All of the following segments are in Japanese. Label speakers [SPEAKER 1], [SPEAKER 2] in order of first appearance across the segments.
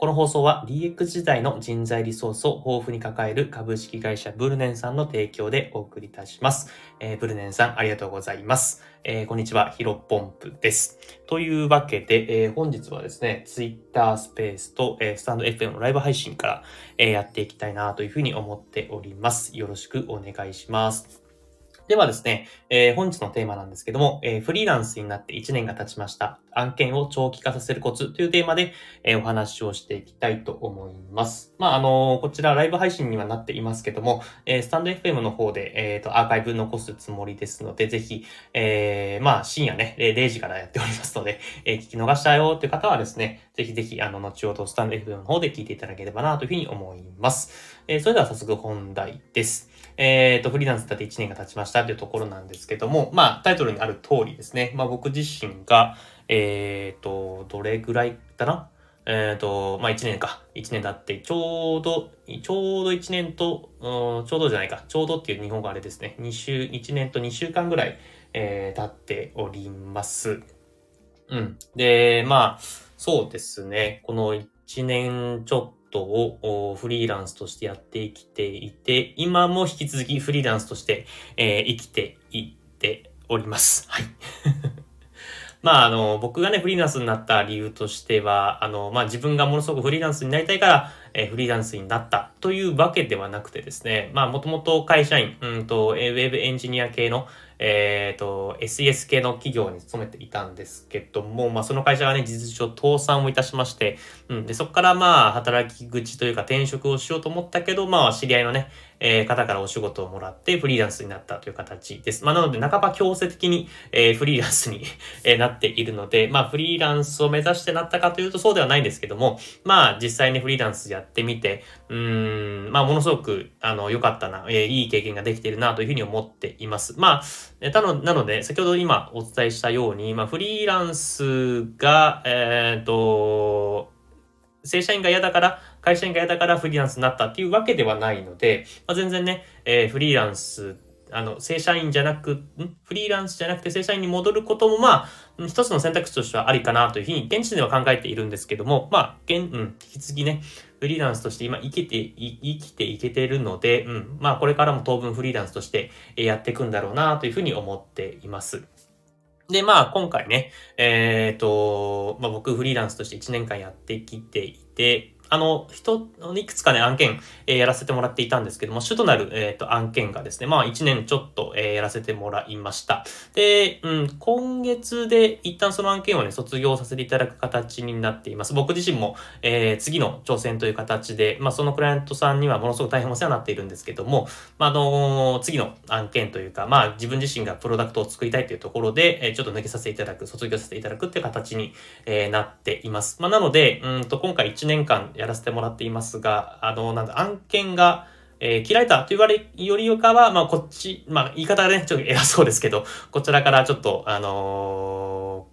[SPEAKER 1] この放送は DX 時代の人材リソースを豊富に抱える株式会社ブルネンさんの提供でお送りいたします。えー、ブルネンさんありがとうございます。えー、こんにちは、ヒロポンプです。というわけで、えー、本日はですね、Twitter スペースと、え、スタンド FM のライブ配信から、え、やっていきたいなというふうに思っております。よろしくお願いします。ではですね、えー、本日のテーマなんですけども、えー、フリーランスになって1年が経ちました。案件を長期化させるコツというテーマで、えー、お話をしていきたいと思います。まあ、あのこちらライブ配信にはなっていますけども、えスタンド FM の方で、えっ、と、アーカイブ残すつもりですので、ぜひ、えまあ、深夜ね、0時からやっておりますので、え聞き逃したよっていう方はですね、ぜひぜひ、あの、後ほどスタンド FM の方で聞いていただければなというふうに思います。えそれでは早速本題です。えっ、ー、と、フリーランスだって1年が経ちましたというところなんですけども、まあ、タイトルにある通りですね。まあ、僕自身が、えっ、ー、と、どれぐらいだな？えっ、ー、と、まあ、1年か。1年経って、ちょうど、ちょうど1年と、うん、ちょうどじゃないか。ちょうどっていう日本語あれですね。2週、1年と2週間ぐらい、えー、経っております。うん。で、まあ、そうですね。この1年ちょっトをフリーランスとしてやってきていて、今も引き続きフリーランスとして、えー、生きていっております。はい。まあ、あの、僕がね、フリーランスになった理由としては、あの、まあ、自分がものすごくフリーランスになりたいから、え、フリーランスになったというわけではなくてですね、まあ、もともと会社員、うんと、ウェブエンジニア系の、えっ、ー、と、SES 系の企業に勤めていたんですけども、まあ、その会社がね、事実上倒産をいたしまして、うん、で、そこからまあ、働き口というか転職をしようと思ったけど、まあ、知り合いのね、えー、方からお仕事をもらってフリーランスになったという形です。まあ、なので、半ば強制的に、えー、フリーランスに えなっているので、まあ、フリーランスを目指してなったかというとそうではないんですけども、まあ、実際にフリーランスややってみて、うーん、まあ、ものすごく、あの、良かったな、えー、いい経験ができているなというふうに思っています。まあ、たの、なので、先ほど今お伝えしたように、まあ、フリーランスが、えっ、ー、と、正社員が嫌だから、会社員が嫌だからフリーランスになったっていうわけではないので、まあ、全然ね、えー、フリーランス、あの、正社員じゃなく、フリーランスじゃなくて正社員に戻ることも、まあ、一つの選択肢としてはありかなというふうに、現地では考えているんですけども、まあ、現、うん、引き続きね、フリーランスとして今生きて、生きていけてるので、うん、まあ、これからも当分フリーランスとしてやっていくんだろうなというふうに思っています。で、まあ、今回ね、えっ、ー、と、まあ、僕フリーランスとして1年間やってきていて、あの、人、いくつかね、案件、えー、やらせてもらっていたんですけども、主となる、えっ、ー、と、案件がですね、まあ、1年ちょっと、えー、やらせてもらいました。で、うん、今月で一旦その案件をね、卒業させていただく形になっています。僕自身も、えー、次の挑戦という形で、まあ、そのクライアントさんにはものすごく大変お世話になっているんですけども、まあ、あの次の案件というか、まあ、自分自身がプロダクトを作りたいというところで、えー、ちょっと抜けさせていただく、卒業させていただくっていう形に、えー、なっています。まあ、なので、うんと、今回1年間やらせてもらっていますが、あの、なんだ、案件が、えー、切られたと言われよりよかは、まあ、こっち、まあ、言い方がね、ちょっと偉そうですけど、こちらからちょっと、あの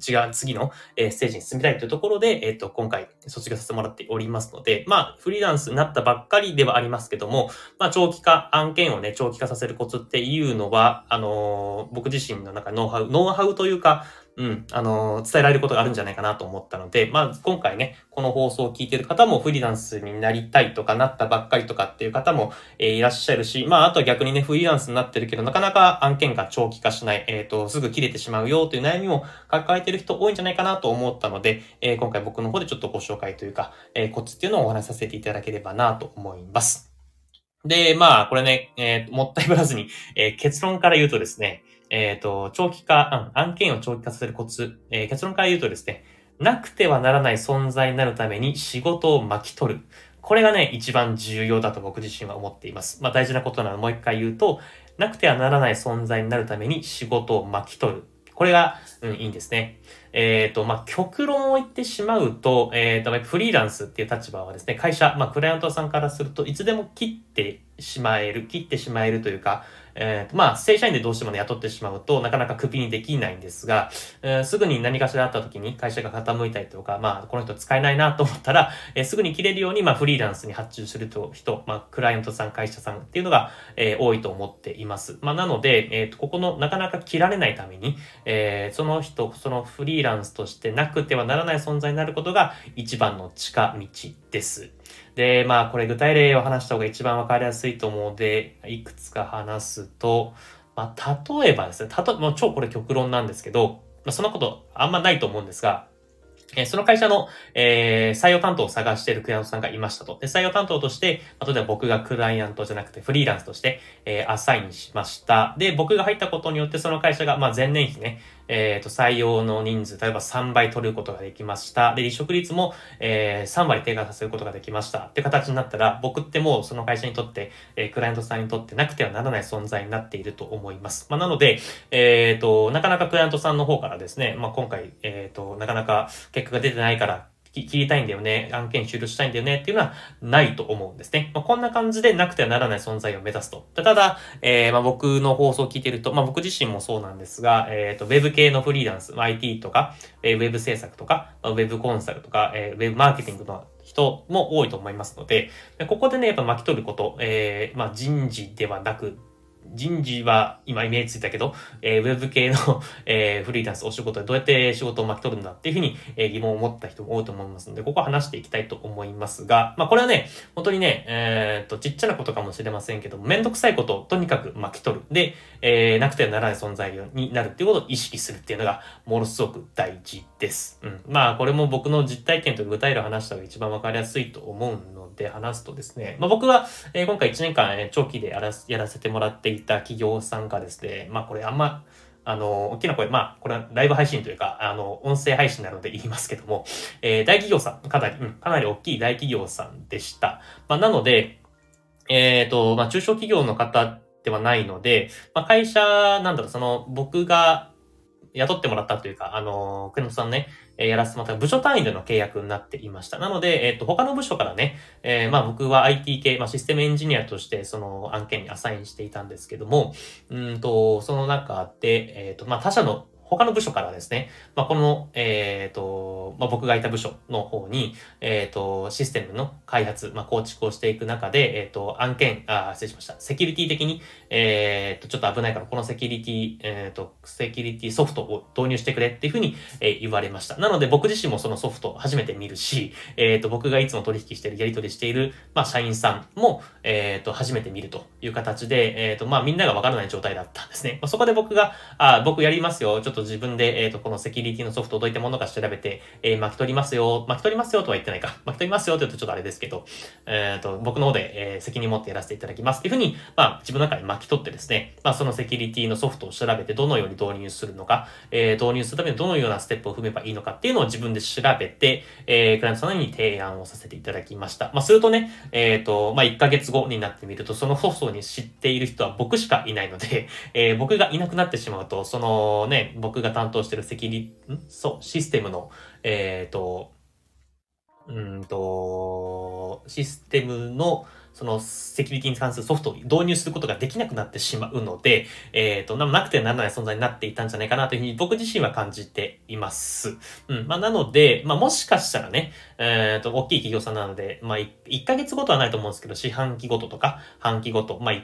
[SPEAKER 1] ー、違う、次の、えー、ステージに進みたいというところで、えっ、と、今回卒業させてもらっておりますので、まあ、フリーランスになったばっかりではありますけども、まあ、長期化、案件をね、長期化させるコツっていうのは、あの僕自身の中ノウハウ、ノウハウというか、うん、あの伝えられることがあるんじゃないかなと思ったので、まあ、今回ね、この放送を聞いてる方もフリーランスになりたいとかなったばっかりとかっていう方も、えー、いらっしゃるし、まあ、あとは逆にね、フリーランスになってるけど、なかなか案件が長期化しない、えっ、ー、と、すぐ切れてしまうよという悩みも抱えてる人多いんじゃないかなと思ったので、えー、今回僕の方でちょっとご紹介というか、え、コツっていうのをお話しさせていただければなと思います。で、まあ、これね、えー、もったいぶらずに、え、結論から言うとですね、えっ、ー、と、長期化、案件を長期化させるコツ、えー、結論から言うとですね、なくてはならない存在になるために仕事を巻き取る。これがね、一番重要だと僕自身は思っています。まあ大事なことなのでもう一回言うと、なくてはならない存在になるために仕事を巻き取る。これが、うん、いいんですね。えっ、ー、と、まあ、極論を言ってしまうと、えっ、ー、と、フリーランスっていう立場はですね、会社、まあ、クライアントさんからするといつでも切ってしまえる、切ってしまえるというか、えー、まあ、正社員でどうしてもね、雇ってしまうと、なかなかクビにできないんですが、えー、すぐに何かしらあった時に会社が傾いたりとか、まあ、この人使えないなと思ったら、えー、すぐに切れるように、まあ、フリーランスに発注すると人、まあ、クライアントさん、会社さんっていうのが、えー、多いと思っています。まあ、なので、えっ、と、ここのなかなか切られないために、えー、その人、そのフリーランスとしてなくてはならない存在になることが一番の近道です。で、まあ、これ具体例を話した方が一番わかりやすいと思うので、いくつか話すと、まあ、例えばですね、たと、もう超これ極論なんですけど、まあ、そんなことあんまないと思うんですが、えその会社の、えー、採用担当を探しているクライアントさんがいましたと。で、採用担当として、例えば僕がクライアントじゃなくてフリーランスとして、えー、アサインしました。で、僕が入ったことによってその会社が、まあ、前年比ね、えっ、ー、と、採用の人数、例えば3倍取ることができました。で、離職率も、えー、3割低下させることができました。って形になったら、僕ってもうその会社にとって、えー、クライアントさんにとってなくてはならない存在になっていると思います。まあ、なので、えっ、ー、と、なかなかクライアントさんの方からですね、まあ、今回、えっ、と、なかなか結果が出てないから、切りたいんだよね、案件終了したいんだよねっていうのはないと思うんですね。まあ、こんな感じでなくてはならない存在を目指すと。ただ、えー、まあ、僕の放送を聞いてると、まあ、僕自身もそうなんですが、えっ、ー、と、ウェブ系のフリーランス、IT とか、えー、ウェブ制作とか、ウェブコンサルとか、えー、ウェブマーケティングの人も多いと思いますので、ここでね、やっぱ巻き取ること、えー、まあ、人事ではなく、人事は今イメージついたけど、えー、ウェブ系の、えー、フリーランスお仕事でどうやって仕事を巻き取るんだっていうふうに、えー、疑問を持った人も多いと思いますので、ここは話していきたいと思いますが、まあこれはね、本当にね、えー、っと、ちっちゃなことかもしれませんけども、めんどくさいことをとにかく巻き取る。で、えー、なくてはならない存在になるっていうことを意識するっていうのが、ものすごく大事です。うん。まあこれも僕の実体験と具体例を話した方が一番わかりやすいと思うので話すとですね、まあ僕は、えー、今回1年間、えー、長期でやらやらせてもらっていた企業さんがですね、まあこれあんま、あの、大きな声、まあ、これはライブ配信というか、あの、音声配信なので 言いますけども、えー、大企業さん、かなり、うん、かなり大きい大企業さんでした。まあ、なので、えっ、ー、と、まあ、中小企業の方ではないので、まあ、会社、なんだろう、その、僕が雇ってもらったというか、あの、国本さんね、えやらせてもらった部署単位での契約になっていました。なので、えっ、と、他の部署からね、えー、まあ僕は IT 系、まあシステムエンジニアとしてその案件にアサインしていたんですけども、うんと、その中で、えっ、と、まあ他社の他の部署からですね、まあ、この、えっ、ー、と、まあ、僕がいた部署の方に、えっ、ー、と、システムの開発、まあ、構築をしていく中で、えっ、ー、と、案件、あ、失礼しました。セキュリティ的に、えっ、と、ちょっと危ないから、このセキュリティ、えっ、と、セキュリティソフトを導入してくれっていうふうに、え言われました。なので、僕自身もそのソフト初めて見るし、えっ、と、僕がいつも取引している、やり取りしている、まあ、社員さんも、えっ、と、初めて見るという形で、えっ、と、まあ、みんながわからない状態だったんですね。まあ、そこで僕が、あ、僕やりますよ。ちょっとと自分で、えっ、と、このセキュリティのソフトをどういったものか調べて、えー、巻き取りますよ、巻き取りますよとは言ってないか。巻き取りますよって言うとちょっとあれですけど、えっ、ー、と、僕の方で、えー、責任持ってやらせていただきますっていうふうに、まあ、自分の中で巻き取ってですね、まあ、そのセキュリティのソフトを調べてどのように導入するのか、えー、導入するためにどのようなステップを踏めばいいのかっていうのを自分で調べて、えー、クライアントさんに提案をさせていただきました。まあ、するとね、えっ、ー、と、まあ、1ヶ月後になってみると、そのソフトに知っている人は僕しかいないので、えー、僕がいなくなってしまうと、そのね、僕が担当してるセキュリ、ん？そう、システムの、えっ、ー、と、うんと、システムの、そのセキュリティに関するソフトを導入することができなくなってしまうので、えっ、ー、と、なくてはならない存在になっていたんじゃないかなというふうに僕自身は感じています。うん。まあ、なので、まあ、もしかしたらね、えっ、ー、と、大きい企業さんなので、まあ1、1ヶ月ごとはないと思うんですけど、四半期ごととか、半期ごと、まあ、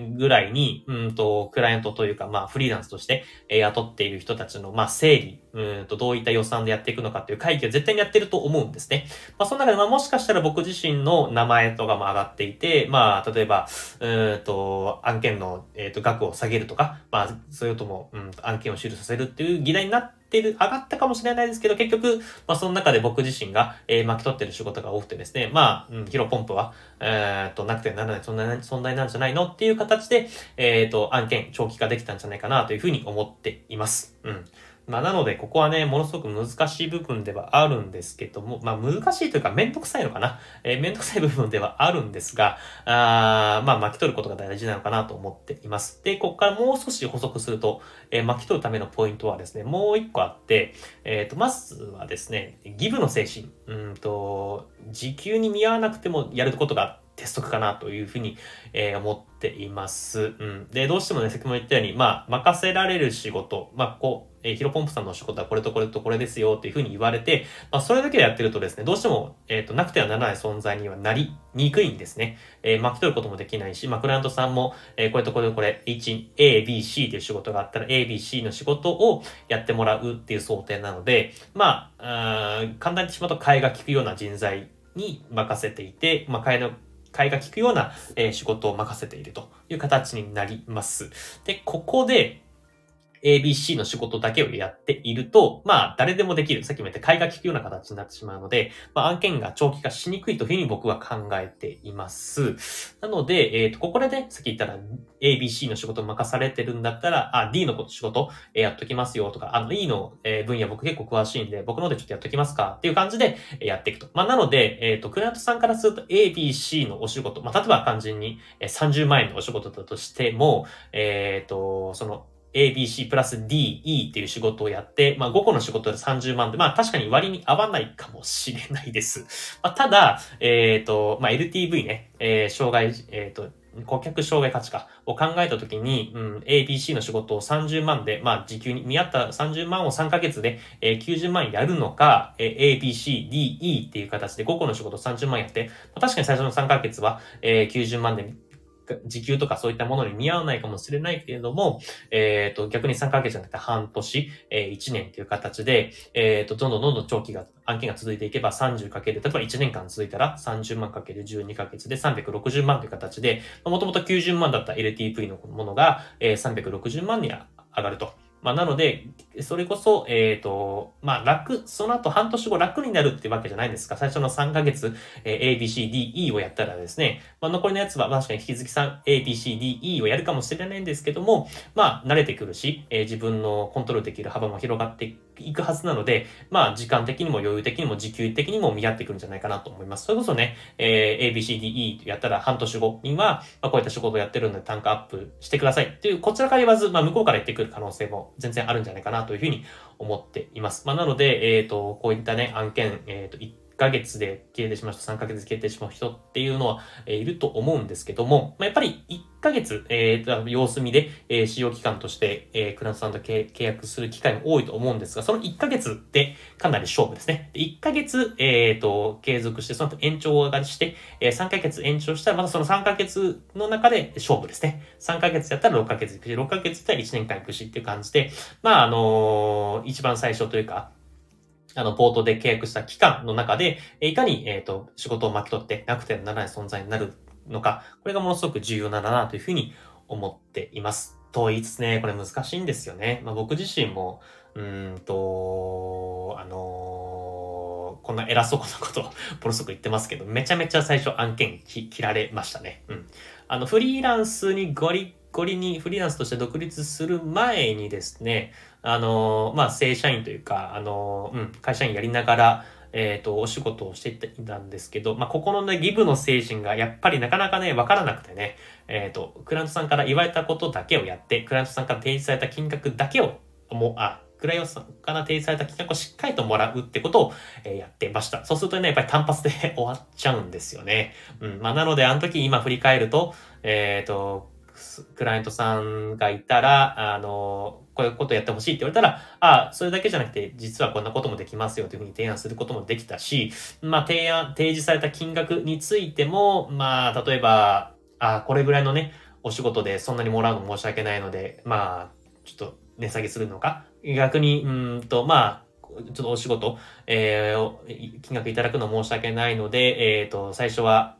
[SPEAKER 1] ぐらいに、うんと、クライアントというか、まあ、フリーランスとして、え、雇っている人たちの、まあ、整理、うんと、どういった予算でやっていくのかっていう会議を絶対にやってると思うんですね。まあ、その中で、まあ、もしかしたら僕自身の名前とかも上がっていて、まあ、例えば、うんと、案件の、えっ、ー、と、額を下げるとか、まあ、それとも、うん、案件を終了させるっていう議題になってってる、上がったかもしれないですけど、結局、まあその中で僕自身が、えー、巻き取ってる仕事が多くてですね、まあ、うん、ヒロポンプは、えー、っと、なくてならない存在存在なんじゃないのっていう形で、えー、っと、案件長期化できたんじゃないかなというふうに思っています。うん。まあ、なので、ここはね、ものすごく難しい部分ではあるんですけども、まあ、難しいというか、めんどくさいのかな？えー、めんどくさい部分ではあるんですが、あまあ、巻き取ることが大事なのかなと思っています。で、ここからもう少し補足すると、えー、巻き取るためのポイントはですね、もう一個あって、えっ、ー、と、まずはですね、ギブの精神。うんと、時給に見合わなくてもやることがあって鉄則かなというふうに、えー、思っています。うん。で、どうしてもね、先ほど言ったように、まあ、任せられる仕事、まあ、こう、えー、ヒロポンプさんの仕事はこれとこれとこれですよっていうふうに言われて、まあ、それだけでやってるとですね、どうしても、えっ、ー、と、なくてはならない存在にはなりにくいんですね。えー、巻き取ることもできないし、まあ、クライアントさんも、えー、これとこれとこれ、H、A、B、C という仕事があったら、A、B、C の仕事をやってもらうっていう想定なので、まあ、あ簡単にしまうと替えが利くような人材に任せていて、まあ、替えの替えが効くような、え仕事を任せているという形になります。で、ここで、ABC の仕事だけをやっていると、まあ、誰でもできる。さっきも言った買いが利くような形になってしまうので、まあ、案件が長期化しにくいというふうに僕は考えています。なので、えっ、ー、と、ここでね、さっき言ったら ABC の仕事任されてるんだったら、あ、D の仕事、えー、やっときますよとか、あの E の、えー、分野僕結構詳しいんで、僕のでちょっとやっときますかっていう感じでやっていくと。まあ、なので、えっ、と、クライアントさんからすると ABC のお仕事、まあ、例えば肝心に30万円のお仕事だとしても、えっ、と、その、ABC プラス DE っていう仕事をやって、まあ5個の仕事で30万で、まあ確かに割に合わないかもしれないです。まあ、ただ、えっ、ー、と、まあ LTV ね、えー、障害、えっ、ー、と、顧客障害価値化を考えたときに、うん、ABC の仕事を30万で、まあ、時給に見合った30万を3ヶ月で、えー、90万やるのか、えー、ABC、DE っていう形で5個の仕事を30万やって、まあ、確かに最初の3ヶ月は、えー、90万で時給とかそういったものに見合わないかもしれないけれども、えっ、ー、と、逆に3ヶ月じゃなくて半年、えー、1年という形で、えっ、ー、と、どんどんどんどん長期が、案件が続いていけば30かける、例えば1年間続いたら30万かける12ヶ月で360万という形で、もともと90万だった LTV のものが、えー、360万に上がると。まあ、なので、それこそ、えっ、ー、と、まあ、楽、その後半年後楽になるってわけじゃないんですか。最初の3ヶ月、えー、A, B, C, D, E をやったらですね、まあ、残りのやつは確かに引き続き3、A, B, C, D, E をやるかもしれないんですけども、まあ、慣れてくるし、えー、自分のコントロールできる幅も広がっていくはずなので、まあ、時間的にも余裕的にも時給的にも見合ってくるんじゃないかなと思います。それこそね、えー、A, B, C, D, E とやったら半年後には、まあ、こういった仕事をやってるので単価アップしてくださいっていう、こちらから言わず、まあ、向こうから言ってくる可能性も全然あるんじゃないかなというふうに思っています。まあ、なので、えっ、ー、と、こういったね、案件、えっ、ー、と、ヶ月で消えてしまう人、3ヶ月で消えてしまう人っていうのは、え、いると思うんですけども、まあ、やっぱり1ヶ月、えー、様子見で、え、使用期間として、え、クラントさんと契約する機会も多いと思うんですが、その1ヶ月ってかなり勝負ですね。で1ヶ月、えっ、ー、と、継続して、その後延長上がりして、えー、3ヶ月延長したら、またその3ヶ月の中で勝負ですね。3ヶ月やったら6ヶ月行くし、6ヶ月やったら1年間行くしっていう感じで、まあ、あのー、一番最初というか、あの、ポートで契約した期間の中で、いかに、えっ、ー、と、仕事を巻き取ってなくてはならない存在になるのか、これがものすごく重要なんだなというふうに思っています。と言いつつね、これ難しいんですよね。まあ、僕自身も、うんと、あのー、こんな偉そうなことをボロソク言ってますけど、めちゃめちゃ最初案件切られましたね。うん。あの、フリーランスにゴリゴリにフリーランスとして独立する前にですね、あの、まあ、正社員というか、あの、うん、会社員やりながら、えっ、ー、と、お仕事をしていたんですけど、まあ、ここのね、ギブの精神がやっぱりなかなかね、わからなくてね、えっ、ー、と、クライアントさんから言われたことだけをやって、クライアントさんから提示された金額だけを、もう、あ、クライアントさんから提示された金額をしっかりともらうってことを、えー、やってました。そうするとね、やっぱり単発で終わっちゃうんですよね。うん。まあ、なので、あの時今振り返ると、えっ、と、クライアントさんがいたら、あの、こういうことやってほしいって言われたら、ああ、それだけじゃなくて、実はこんなこともできますよというふうに提案することもできたし、まあ、提案、提示された金額についても、まあ、例えば、ああ、これぐらいのね、お仕事でそんなにもらうの申し訳ないので、まあ、ちょっと値下げするのか？逆に、うんと、まあ、ちょっとお仕事、えー、金額いただくの申し訳ないので、えっ、ー、と、最初は、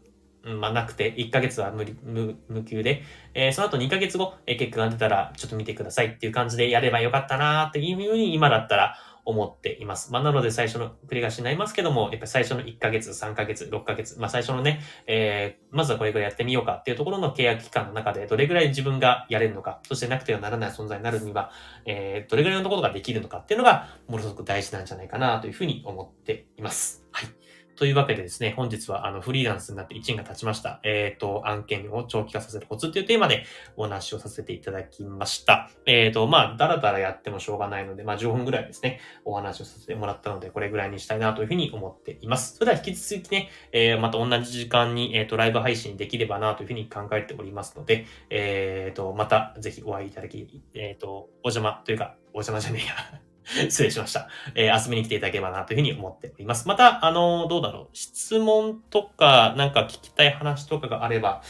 [SPEAKER 1] まあ、なくて、1ヶ月は無理、無、無給で、えー、その後2ヶ月後、えー、結果が出たら、ちょっと見てくださいっていう感じでやればよかったなーっていうふうに今だったら思っています。まあ、なので最初の繰り返しになりますけども、やっぱり最初の1ヶ月、3ヶ月、6ヶ月、まあ、最初のね、えー、まずはこれぐらいやってみようかっていうところの契約期間の中で、どれぐらい自分がやれるのか、そしてなくてはならない存在になるには、えー、どれぐらいのところができるのかっていうのが、ものすごく大事なんじゃないかなというふうに思っています。はい。というわけでですね、本日はあのフリーランスになって1年が経ちました。えっ、ー、と、案件を長期化させるコツっていうテーマでお話をさせていただきました。えっ、ー、と、まあ、だらだらやってもしょうがないので、まあ、15分ぐらいですね、お話をさせてもらったので、これぐらいにしたいなというふうに思っています。それでは引き続きね、えー、また同じ時間に、えっ、と、ライブ配信できればなというふうに考えておりますので、えっ、と、またぜひお会いいただき、えっ、と、お邪魔というか、お邪魔じゃねえや。失礼しました。えー、遊びに来ていただければなというふうに思っております。また、あのー、どうだろう。質問とか、なんか聞きたい話とかがあれば、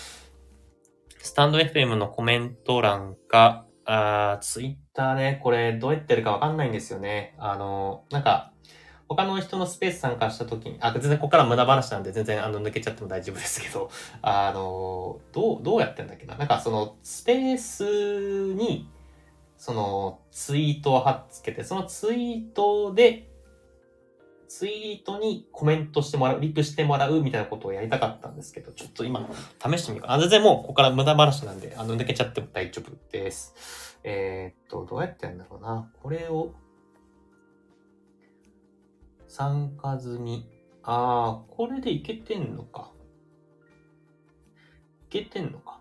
[SPEAKER 1] スタンド FM のコメント欄か、あツイッターね、これどうやってるかわかんないんですよね。あのー、なんか、他の人のスペース参加した時に、あ、全然ここから無駄話なんで全然あの抜けちゃっても大丈夫ですけど、あの、どう、どうやってんだっけななんかそのスペースにそのツイートを貼っつけて、そのツイートで、ツイートにコメントしてもらう、リプしてもらうみたいなことをやりたかったんですけど、ちょっと今、試してみようかな。全然もう、ここから無駄話なんで、あの、抜けちゃっても大丈夫です。えー、っと、どうやってやるんだろうな。これを、参加済み。あー、これでいけてんのか。いけてんのか。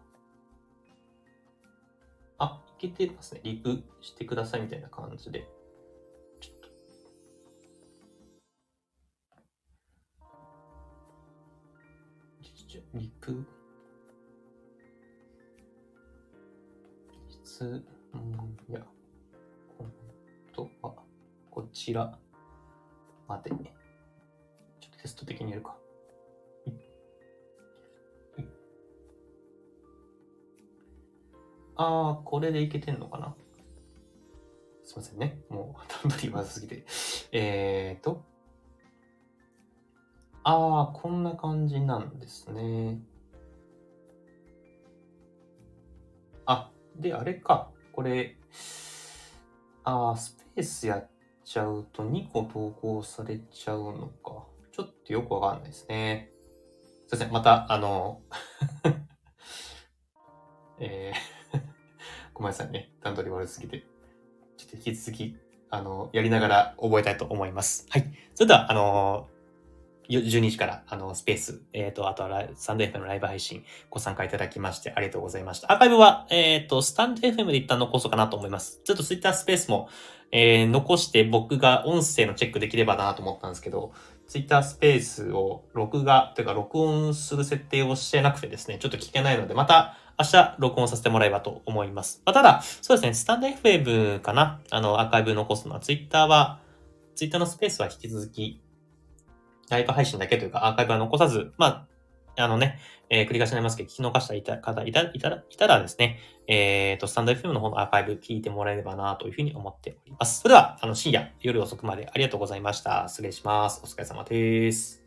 [SPEAKER 1] けてますね。リプしてくださいみたいな感じで。リプ。質問や、本当は、こちらまで。ちょっとテスト的にやるか。ああ、これでいけてんのかな？すいませんね。もう、段取りまずすぎて。えーと。ああ、こんな感じなんですね。あ、で、あれか。これ、ああ、スペースやっちゃうと2個投稿されちゃうのか。ちょっとよくわかんないですね。すいません。また、あの えーごめんなさいね。段取り悪すぎて。ちょっと引き続き、あの、やりながら覚えたいと思います。はい。それでは、あの12時から、あの、スペース、えっ、ー、と、あとは、スタンド FM のライブ配信、ご参加いただきまして、ありがとうございました。アーカイブは、えっ、ー、と、スタンド FM で一旦残そうかなと思います。ちょっと Twitter スペースも、えー、残して僕が音声のチェックできればなと思ったんですけど、ツイッタースペースを録画、というか録音する設定をしてなくてですね、ちょっと聞けないので、また、明日録音させてもらえばと思います。まあ、ただ、そうですね、スタンド FM かな？あの、アーカイブ残すのは、Twitter は、Twitter のスペースは引き続き、ライブ配信だけというか、アーカイブは残さず、まあ、あのね、えー、繰り返しになりますけど、聞き逃した方いたいたらいたらですね、えっ、ー、と、スタンド FM の方のアーカイブ聞いてもらえればなというふうに思っております。それでは、あの、深夜、夜遅くまでありがとうございました。失礼します。お疲れ様です。